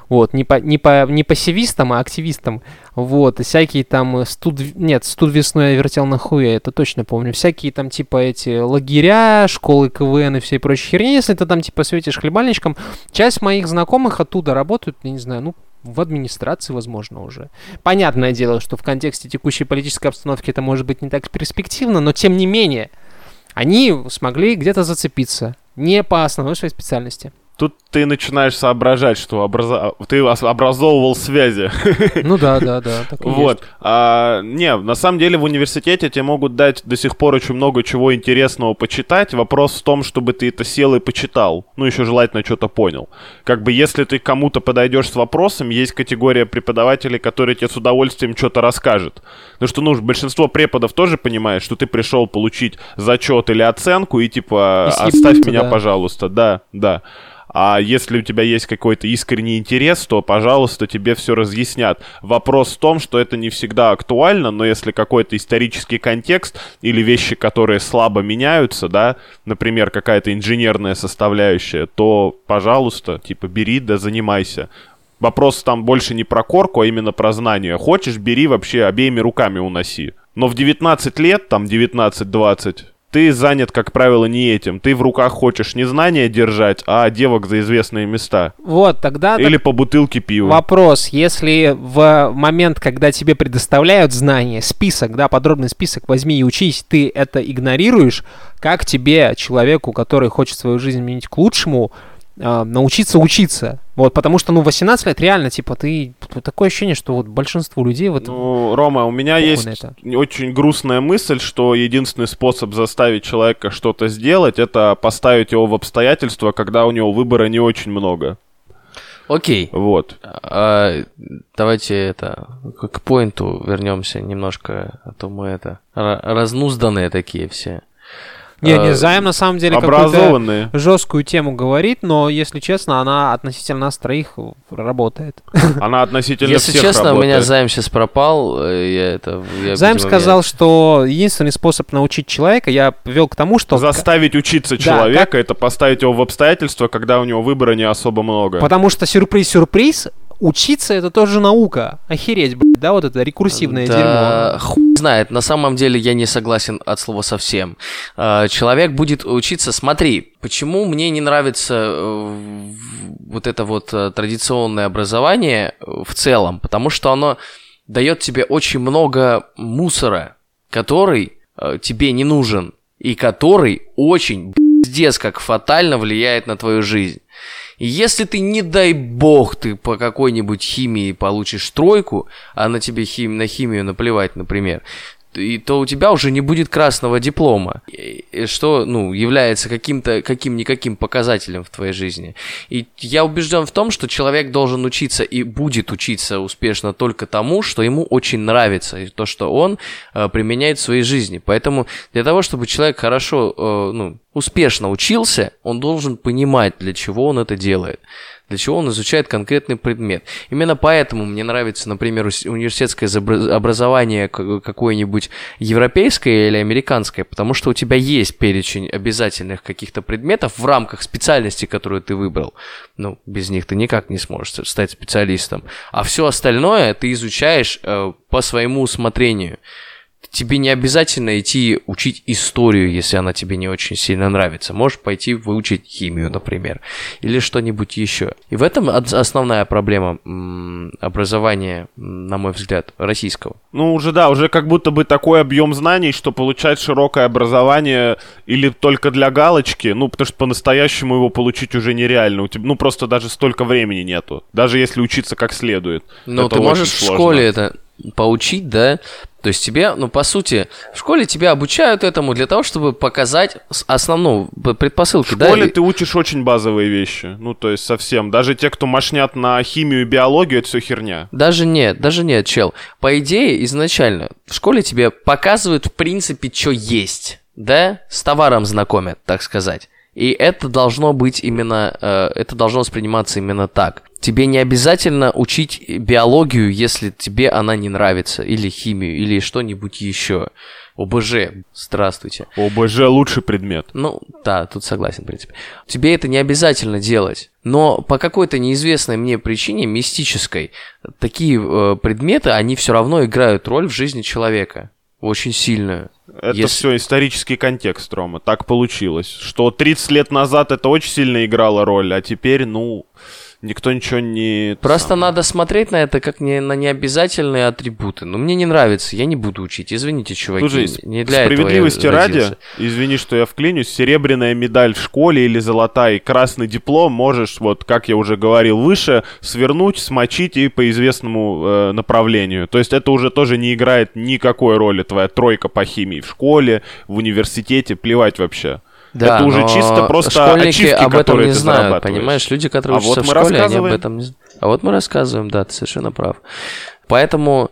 вот, не, по, не, по, не пассивистом, а активистом, вот, и всякие там э, студ, нет, студ весной я вертел на хуе, это точно помню, всякие там типа эти лагеря, школы КВН и всей прочей херни, если ты там типа светишь хлебальничком, часть моих знакомых оттуда работают, я не знаю, ну, в администрации, возможно, уже. Понятное дело, что в контексте текущей политической обстановки это может быть не так перспективно, но тем не менее, они смогли где-то зацепиться. Не по основной своей специальности. Тут ты начинаешь соображать, что образа... ты образовывал связи. Ну да, да, да. так и есть. Вот. А, не, на самом деле в университете тебе могут дать до сих пор очень много чего интересного почитать. Вопрос в том, чтобы ты это сел и почитал. Ну, еще желательно что-то понял. Как бы если ты кому-то подойдешь с вопросом, есть категория преподавателей, которые тебе с удовольствием что-то расскажут. Ну что, ну, большинство преподов тоже понимает, что ты пришел получить зачет или оценку, и типа, И оставь меня, да. пожалуйста. Да, да. А если у тебя есть какой-то искренний интерес, то, пожалуйста, тебе все разъяснят. Вопрос в том, что это не всегда актуально, но если какой-то исторический контекст или вещи, которые слабо меняются, да, например, какая-то инженерная составляющая, то, пожалуйста, типа, бери да занимайся. Вопрос там больше не про корку, а именно про знания. Хочешь, бери вообще обеими руками уноси. Но в 19 лет, там 19-20, ты занят, как правило, не этим. Ты в руках хочешь не знания держать, а девок за известные места. Вот, тогда Или по бутылке пива. Вопрос, если в момент, когда тебе предоставляют знания, список, да, подробный список, возьми и учись, ты это игнорируешь, как тебе, человеку, который хочет свою жизнь изменить к лучшему, а, научиться учиться? Вот, потому что, ну, 18 лет реально, типа, ты... Такое ощущение, что вот большинство людей вот... Ну, Рома, у меня есть это. очень грустная мысль, что единственный способ заставить человека что-то сделать, это поставить его в обстоятельства, когда у него выбора не очень много. Окей. Вот. А, давайте это к поинту вернемся немножко, а то мы это ра- разнузданные такие все. Не, не, а, Займ на самом деле какую-то Образованные. жесткую тему говорит, но, если честно, она относительно нас троих работает. Она относительно Если всех честно, у меня работает. займ сейчас пропал. э, Я это. я, Займ видимо, сказал, что единственный способ научить человека, я вел к тому, что... Заставить учиться Да, человека, это поставить его в обстоятельства, когда у него выбора не особо много. Потому что сюрприз-сюрприз, учиться это тоже наука. Охереть, блядь, да, вот это рекурсивное да, дерьмо. хуй знает. На самом деле я не согласен от слова совсем. А, Человек будет учиться. Смотри, почему мне не нравится э, вот это вот э, традиционное образование э, в целом? Потому что оно дает тебе очень много мусора, который тебе не нужен и который очень пиздец как фатально влияет на твою жизнь. Если ты, не дай бог, ты по какой-нибудь химии получишь тройку, а на тебе хим... на химию наплевать, например, и то у тебя уже не будет красного диплома, что, ну, является каким-то, каким-никаким показателем в твоей жизни. И я убежден в том, что человек должен учиться и будет учиться успешно только тому, что ему очень нравится, и то, что он э, применяет в своей жизни. Поэтому для того, чтобы человек хорошо, э, ну, успешно учился, он должен понимать, для чего он это делает для чего он изучает конкретный предмет. Именно поэтому мне нравится, например, университетское образование какое-нибудь европейское или американское, потому что у тебя есть перечень обязательных каких-то предметов в рамках специальности, которую ты выбрал. Ну, без них ты никак не сможешь стать специалистом. А все остальное ты изучаешь э, по своему усмотрению. Тебе не обязательно идти учить историю, если она тебе не очень сильно нравится. Можешь пойти выучить химию, например, или что-нибудь еще. И в этом основная проблема образования, на мой взгляд, российского. Ну, уже да, уже как будто бы такой объем знаний, что получать широкое образование или только для галочки, ну, потому что по-настоящему его получить уже нереально. У тебя, ну, просто даже столько времени нету. Даже если учиться как следует. Ну, ты можешь в школе это поучить, да? То есть тебе, ну, по сути, в школе тебя обучают этому для того, чтобы показать основную п- предпосылки, В да? школе и- ты учишь очень базовые вещи. Ну, то есть совсем. Даже те, кто мошнят на химию и биологию, это все херня. Даже нет, даже нет, чел. По идее, изначально в школе тебе показывают, в принципе, что есть, да? С товаром знакомят, так сказать. И это должно быть именно, э, это должно восприниматься именно так. Тебе не обязательно учить биологию, если тебе она не нравится, или химию, или что-нибудь еще. ОБЖ, здравствуйте. ОБЖ лучший предмет. Ну, да, тут согласен, в принципе. Тебе это не обязательно делать. Но по какой-то неизвестной мне причине, мистической, такие э, предметы, они все равно играют роль в жизни человека. Очень сильную. Это Если- все исторический контекст, Рома. Так получилось. Что 30 лет назад это очень сильно играло роль, а теперь, ну, никто ничего не... Просто сам- надо смотреть на это как не, на необязательные атрибуты. Ну, мне не нравится, я не буду учить. Извините, чуваки. Слушай, не для этого я Справедливости ради, родился. извини, что я вклинюсь, серебряная медаль в школе или золотая и красный диплом можешь, вот как я уже говорил выше, свернуть, смочить и по известному э, направлению. То есть это уже тоже не играет никакой роли, твоя тройка по химии в школе, в университете, плевать вообще. Да, это уже чисто просто школьники ачивки, об этом которые не знают, понимаешь? Люди, которые А учатся вот в школе, они об этом не знают. А вот мы рассказываем, да, ты совершенно прав. Поэтому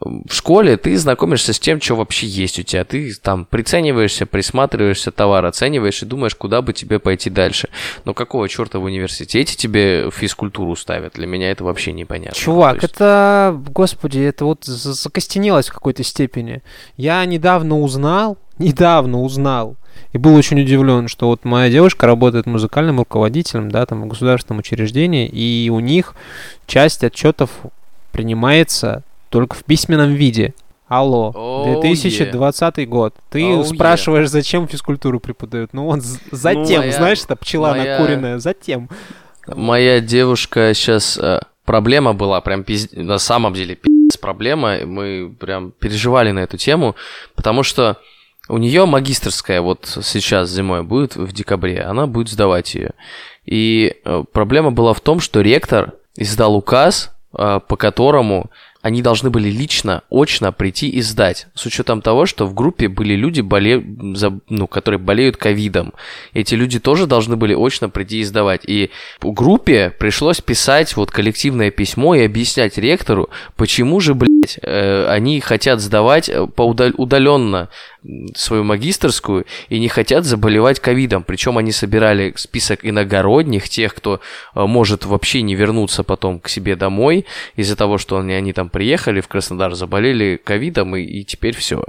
в школе ты знакомишься с тем, что вообще есть у тебя. Ты там прицениваешься, присматриваешься товар, оцениваешь и думаешь, куда бы тебе пойти дальше. Но какого черта в университете тебе физкультуру ставят? Для меня это вообще непонятно. Чувак, То есть- это, господи, это вот за- закостенелось в какой-то степени. Я недавно узнал, недавно узнал, и был очень удивлен, что вот моя девушка работает музыкальным руководителем, да, там в государственном учреждении, и у них часть отчетов принимается только в письменном виде. Алло, Oh, 2020 год. Ты Oh, спрашиваешь, зачем физкультуру преподают? Ну, он з- затем, моя- знаешь, это пчела моя- накуренная, затем. Моя девушка сейчас... проблема была, прям пиз- на самом деле пиздец проблема. Мы прям переживали на эту тему, потому что у нее магистрская вот сейчас зимой будет в декабре, она будет сдавать ее. И э, проблема была в том, что ректор издал указ, э, по которому они должны были лично, очно прийти и сдать. С учетом того, что в группе были люди, боле... за- ну, которые болеют ковидом. Эти люди тоже должны были очно прийти и сдавать. И в группе пришлось писать вот коллективное письмо и объяснять ректору, почему же, э, они хотят сдавать э, по удаленно свою магистрскую и не хотят заболевать ковидом. Причем они собирали список иногородних, тех, кто э, может вообще не вернуться потом к себе домой из-за того, что они, они там приехали в Краснодар, заболели ковидом и, и теперь все.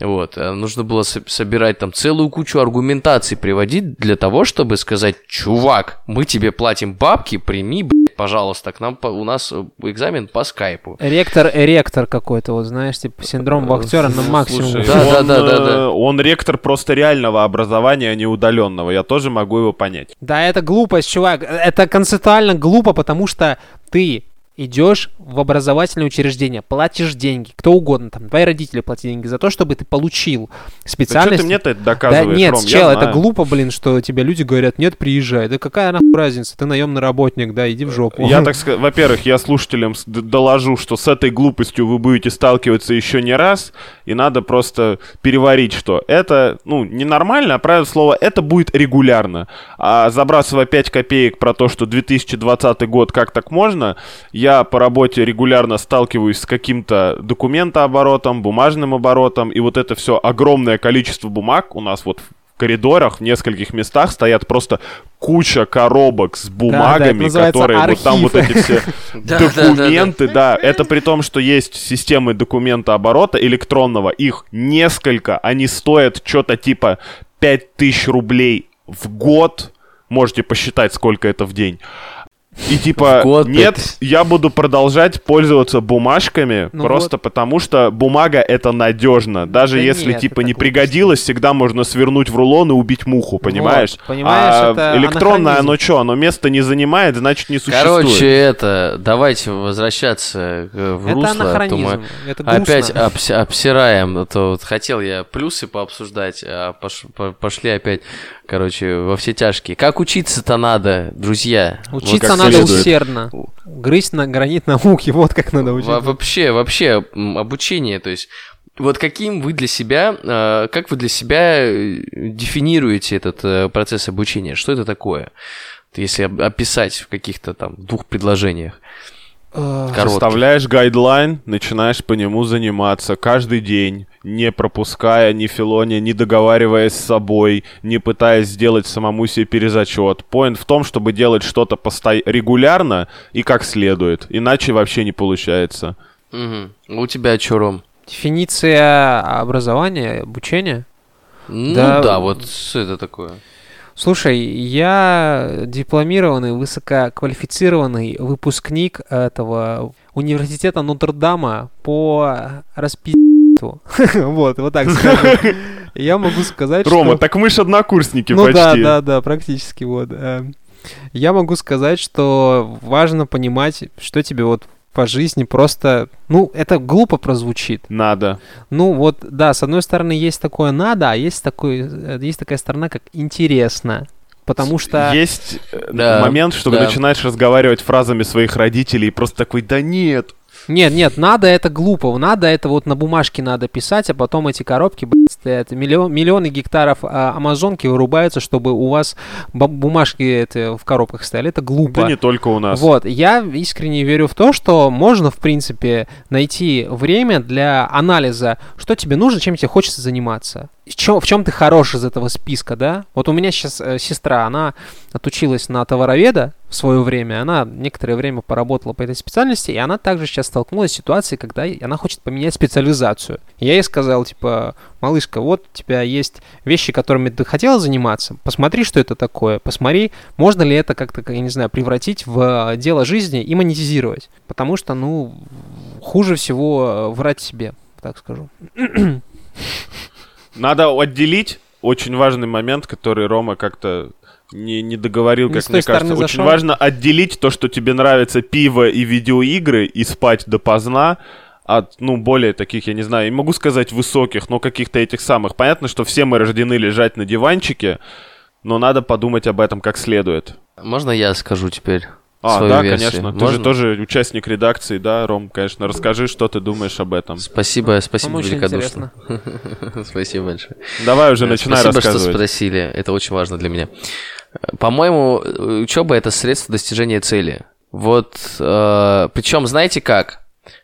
Вот, э, нужно было со- собирать там целую кучу аргументаций приводить для того, чтобы сказать, чувак, мы тебе платим бабки, прими, блядь, пожалуйста, к нам у нас э, экзамен по скайпу. Ректор, ректор какой-то, вот знаешь, типа синдром вахтера на максимум. Слушай, Да, да, он, да, да, да. э, Он ректор просто реального образования, а не удаленного. Я тоже могу его понять. Да, это глупость, чувак. Это концептуально глупо, потому что ты идешь в образовательное учреждение, платишь деньги, кто угодно, там, твои родители платят деньги за то, чтобы ты получил Да что специальность. ты мне-то это Да доказываешь, нет, Ром, чел, это знаю. глупо, блин, что тебе люди говорят, нет, приезжай. Да какая нахуй разница, ты наемный работник, да, иди в жопу. Я так сказать, во-первых, я слушателям доложу, что с этой глупостью вы будете сталкиваться еще не раз, и надо просто переварить, что это, ну, ненормально, а правильное слово, это будет регулярно. А забрасывая 5 копеек про то, что 2020 год, как так можно, я по работе регулярно сталкиваюсь с каким-то документооборотом, бумажным оборотом, и вот это все огромное количество бумаг у нас вот в коридорах в нескольких местах стоят просто куча коробок с бумагами, называется которые вот там вот архив. эти все Да, да, да, да. документы, да, это при том, что есть системы документа оборота электронного, их несколько, они стоят что-то типа 5000 рублей в год, можете посчитать, сколько это в день. И типа, год нет, 5000. я буду продолжать пользоваться бумажками, Ну просто вот. потому что бумага это надежно. Даже Да если нет, типа не пригодилось, всегда можно свернуть в рулон и убить муху, понимаешь? понимаешь, а это электронное, анахронизм. оно что, оно место не занимает, значит не существует. Короче, это, давайте возвращаться э, в Это русло, а то анахронизм, мы это грустно. опять обс- обсираем. А то вот хотел я плюсы пообсуждать, а пош- по- пошли опять, короче, во все тяжкие. Как учиться-то надо, друзья? Вот Учиться как надо следует. усердно. Грызть на гранит науки, вот как надо Во- учиться. Вообще, вообще, м, обучение, то есть, вот каким вы для себя, э, как вы для себя э, дефинируете этот э, процесс обучения? Что это такое? Если описать в каких-то там двух предложениях. Э. Составляешь гайдлайн, начинаешь по нему заниматься каждый день, не пропуская ни филония, не договариваясь с собой, не пытаясь сделать самому себе перезачет. Поинт в том, чтобы делать что-то посто... регулярно и как следует, иначе вообще не получается. Мгм. У тебя что, Ром? Дефиниция образования, обучения. Ну Да. да, вот что это такое? Слушай, я дипломированный, высококвалифицированный выпускник этого университета Нотр-Дама по распи***ту. Вот, вот так скажем. Я могу сказать, Рома, так мы ж однокурсники Ну да, почти. да, да, практически вот. э. Я могу сказать, что важно понимать, что тебе вот по жизни просто... Ну, это глупо прозвучит. Надо. Ну, вот, да, с одной стороны, есть такое «надо», а есть, такой, э, есть такая сторона, как «интересно». Потому что... Есть э, Да, момент, что да. ты начинаешь разговаривать фразами своих родителей и просто такой, да нет. Нет, нет, надо это глупо. Надо это вот на бумажке надо писать, а потом эти коробки, блядь, стоят. Миллион, миллионы гектаров а, амазонки вырубаются, чтобы у вас бу- бумажки это, в коробках стояли. Это глупо. Да не только у нас. Вот, я искренне верю в то, что можно, в принципе, найти время для анализа, что тебе нужно, чем тебе хочется заниматься. В чем, в чем ты хорош из этого списка, да? Вот у меня сейчас э, сестра, она отучилась на товароведа в свое время, она некоторое время поработала по этой специальности, и она также сейчас столкнулась с ситуацией, когда она хочет поменять специализацию. Я ей сказал, типа, малышка, вот у тебя есть вещи, которыми ты хотела заниматься, посмотри, что это такое, посмотри, можно ли это как-то, я не знаю, превратить в э, дело жизни и монетизировать. Потому что, ну, хуже всего э, врать себе, так скажу. Надо отделить очень важный момент, который Рома как-то не, не договорил, Не как мне кажется. Очень зашел. важно отделить то, что тебе нравится пиво и видеоигры, и спать допоздна, от, ну, более таких, я не знаю, не могу сказать высоких, но каких-то этих самых. Понятно, что все мы рождены лежать на диванчике, но надо подумать об этом как следует. Можно я скажу теперь А, свою да, версию? конечно. Ты же Можно? тоже участник редакции, да, Ром, конечно. Расскажи, что ты думаешь об этом. Спасибо, спасибо очень великодушно. Спасибо большое. Давай уже начинай Спасибо, что рассказывать. спросили. Это очень важно для меня. Э, По-моему, э, учеба это средство достижения цели. Вот, причем, знаете как?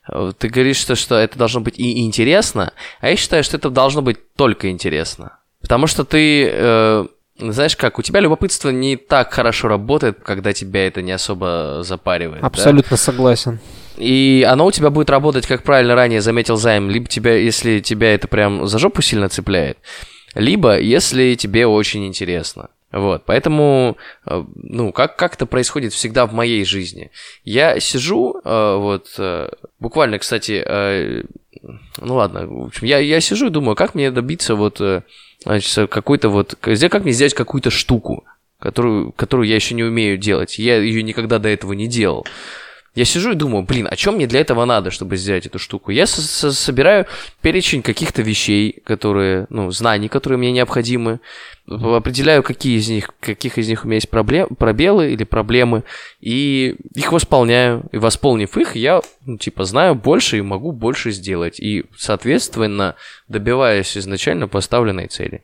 Э, Ты говоришь, что, что это должно быть и интересно, а я считаю, что это должно быть только интересно. Потому что ты, э, знаешь как, у тебя любопытство не так хорошо работает, когда тебя это не особо запаривает. да? Абсолютно согласен. И оно у тебя будет работать, как правильно ранее заметил Займ, либо тебя, если тебя это прям за жопу сильно цепляет, либо если тебе очень интересно. Вот, поэтому, э, ну, как, как это происходит всегда в моей жизни. Я сижу, э, вот, э, буквально, кстати, ну ладно, в общем, я, я сижу и думаю, как мне добиться вот, значит, какой-то вот, как как мне сделать какую-то штуку, которую, которую я еще не умею делать. Я ее никогда до этого не делал. Я сижу и думаю, блин, а чем мне для этого надо, чтобы сделать эту штуку? Я со- со- собираю перечень каких-то вещей, которые, ну, знаний, которые мне необходимы, определяю, какие из них, каких из них у меня есть проблем, пробелы или проблемы, и их восполняю. И восполнив их, я, ну, типа, знаю больше и могу больше сделать. И, соответственно, добиваюсь изначально поставленной цели.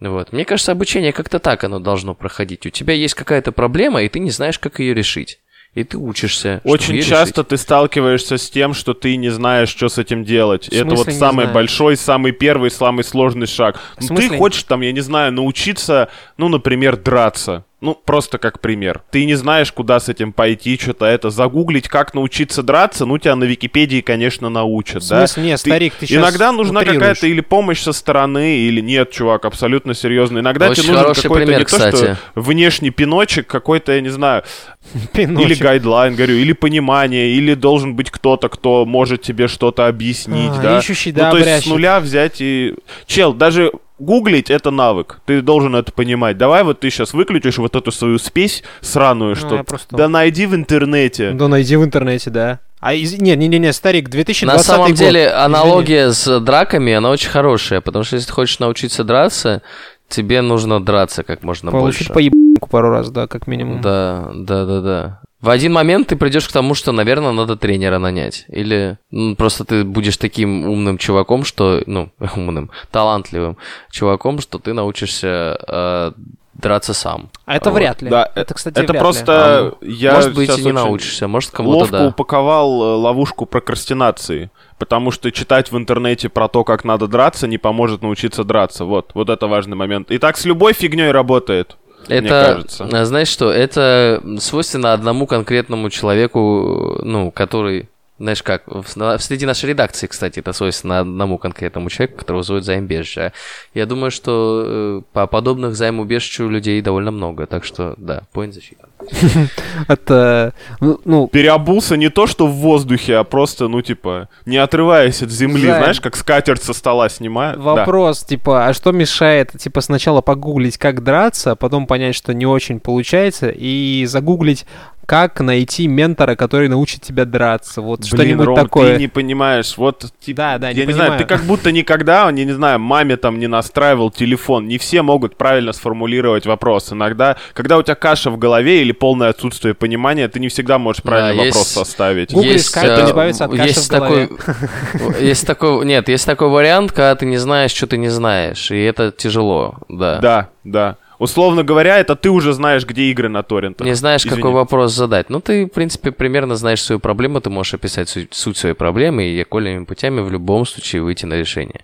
Вот. Мне кажется, обучение как-то так оно должно проходить. У тебя есть какая-то проблема, и ты не знаешь, как ее решить. И ты учишься. Очень часто решить. ты сталкиваешься с тем, что ты не знаешь, что с этим делать. В это вот самый большой, самый первый, самый сложный шаг. Ну, ты хочешь там, я не знаю, научиться, ну, например, драться. Ну, просто как пример. Ты не знаешь, куда с этим пойти, что-то это. Загуглить, как научиться драться, ну, тебя на Википедии, конечно, научат, В да? смысле, нет, старик, ты щас Иногда нужна утрируешь. какая-то или помощь со стороны, или нет, чувак, абсолютно серьезно. Иногда Очень тебе нужен какой-то пример, не то, кстати. что внешний пиночек, какой-то, я не знаю, или Пиночек. гайдлайн, говорю, или понимание, или должен быть кто-то, кто может тебе что-то объяснить, А, да. ищущий, ну, да, то есть с нуля взять и... Чел, даже гуглить — это навык. Ты должен это понимать. Давай вот ты сейчас выключишь вот эту свою спесь сраную, что... Ну, просто- Да найди в интернете. Да найди в интернете, да. А из... не, не, не, не, старик, 2020 На самом год. деле Извини. аналогия с драками, она очень хорошая, потому что если ты хочешь научиться драться, тебе нужно драться как можно Получить больше. по ебанку пару раз, да, как минимум. Да, да, да, да. В один момент ты придешь к тому, что, наверное, надо тренера нанять. Или ну, просто ты будешь таким умным чуваком, что, ну, умным, талантливым чуваком, что ты научишься э, драться сам. А это Вот. вряд ли. Да, это, кстати, Это вряд ли. просто... я Может быть, и не научишься, может, кому-то Ловко да. упаковал э, ловушку прокрастинации. Потому что читать в интернете про то, как надо драться, не поможет научиться драться. Вот, вот это важный момент. И так с любой фигней работает. Мне Это, кажется. а, знаешь что, это свойственно одному конкретному человеку, ну, который, знаешь как, в- среди нашей редакции, кстати, это свойственно одному конкретному человеку, которого зовут займбежище. Я думаю, что э, по подобных займубежищу людей довольно много, так что, да, поинт засчитан. Это, ну, ну, Переобулся не то, что в воздухе, а просто, ну, типа, не отрываясь от земли, знаешь, как скатерть со стола снимают. Да. вопрос, типа, а что мешает, типа, сначала погуглить, как драться, а потом понять, что не очень получается, и загуглить, как найти ментора, который научит тебя драться, вот что-нибудь Ром, такое. ты не понимаешь, вот, типа, Да, да, я не не знаю, понимаю. ты как будто никогда, не, не знаю, маме там не настраивал телефон. Не все могут правильно сформулировать вопрос. Иногда, когда у тебя каша в голове или полное отсутствие понимания, ты не всегда можешь правильно Да, вопрос есть- составить. Гуглишь, как э, избавиться от есть такой, есть такой, нет, есть такой вариант, когда ты не знаешь, что ты не знаешь, и это тяжело, да. Да, да. Условно говоря, это ты уже знаешь, где игры на торрентах. Не знаешь, Извини. какой вопрос задать. Ну, ты, в принципе, примерно знаешь свою проблему, ты можешь описать суть, суть своей проблемы и окольными путями в любом случае выйти на решение.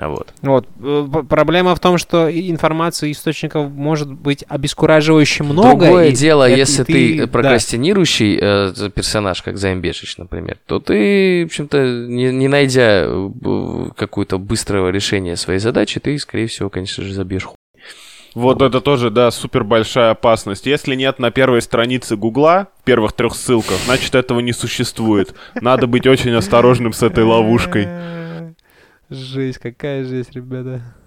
А вот. Вот. э, Проблема в том, что и информации и источников может быть обескураживающе много. Другое и дело, и если ты, да. прокрастинирующий э, персонаж, как Займбешич, например, то ты, в общем-то, не, не найдя э, какое-то быстрого решения своей задачи, ты, скорее всего, конечно же, забьешь хуй. Вот это тоже, да, супер большая опасность. Если нет на первой странице Гугла, в первых трех ссылках, значит этого не существует. Надо быть очень осторожным с этой ловушкой. Жесть, какая жесть, ребята.